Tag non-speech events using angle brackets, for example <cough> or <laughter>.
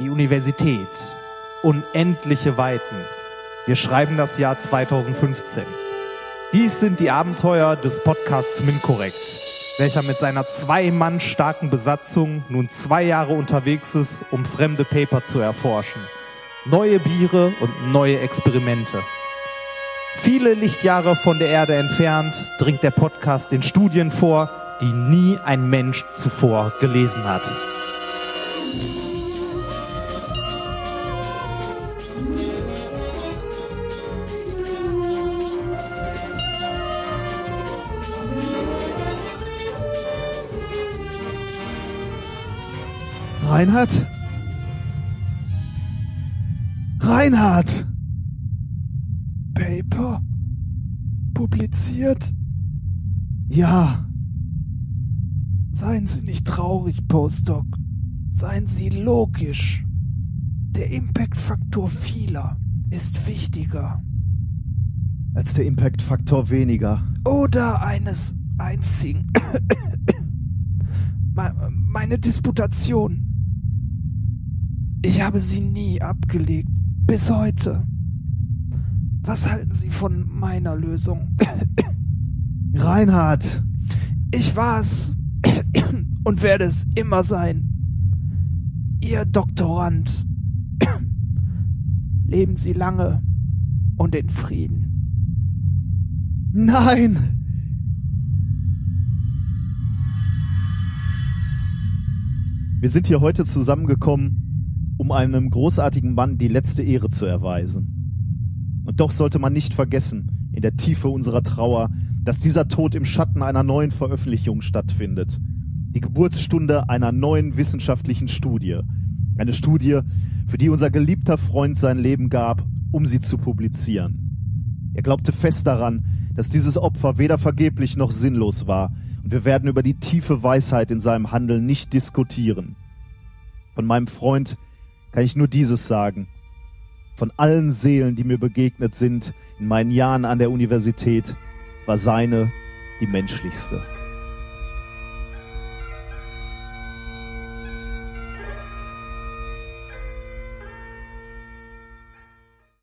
Die Universität. Unendliche Weiten. Wir schreiben das Jahr 2015. Dies sind die Abenteuer des Podcasts Minkorrekt, welcher mit seiner zwei Mann starken Besatzung nun zwei Jahre unterwegs ist, um fremde Paper zu erforschen. Neue Biere und neue Experimente. Viele Lichtjahre von der Erde entfernt dringt der Podcast den Studien vor, die nie ein Mensch zuvor gelesen hat. Reinhard? Reinhard! Paper? Publiziert? Ja, Seien Sie nicht traurig, Postdoc. Seien Sie logisch. Der Impact-Faktor vieler ist wichtiger. als der Impact-Faktor weniger. Oder eines einzigen. <coughs> Me- Meine Disputation. Ich habe sie nie abgelegt. Bis heute. Was halten Sie von meiner Lösung? <coughs> Reinhard! Ich war's <coughs> und werde es immer sein. Ihr Doktorand. <coughs> Leben Sie lange und in Frieden. Nein! Wir sind hier heute zusammengekommen, um einem großartigen Mann die letzte Ehre zu erweisen. Und doch sollte man nicht vergessen, in der Tiefe unserer Trauer, dass dieser Tod im Schatten einer neuen Veröffentlichung stattfindet. Die Geburtsstunde einer neuen wissenschaftlichen Studie. Eine Studie, für die unser geliebter Freund sein Leben gab, um sie zu publizieren. Er glaubte fest daran, dass dieses Opfer weder vergeblich noch sinnlos war, und wir werden über die tiefe Weisheit in seinem Handeln nicht diskutieren. Von meinem Freund kann ich nur dieses sagen. Von allen Seelen, die mir begegnet sind in meinen Jahren an der Universität, war seine die menschlichste.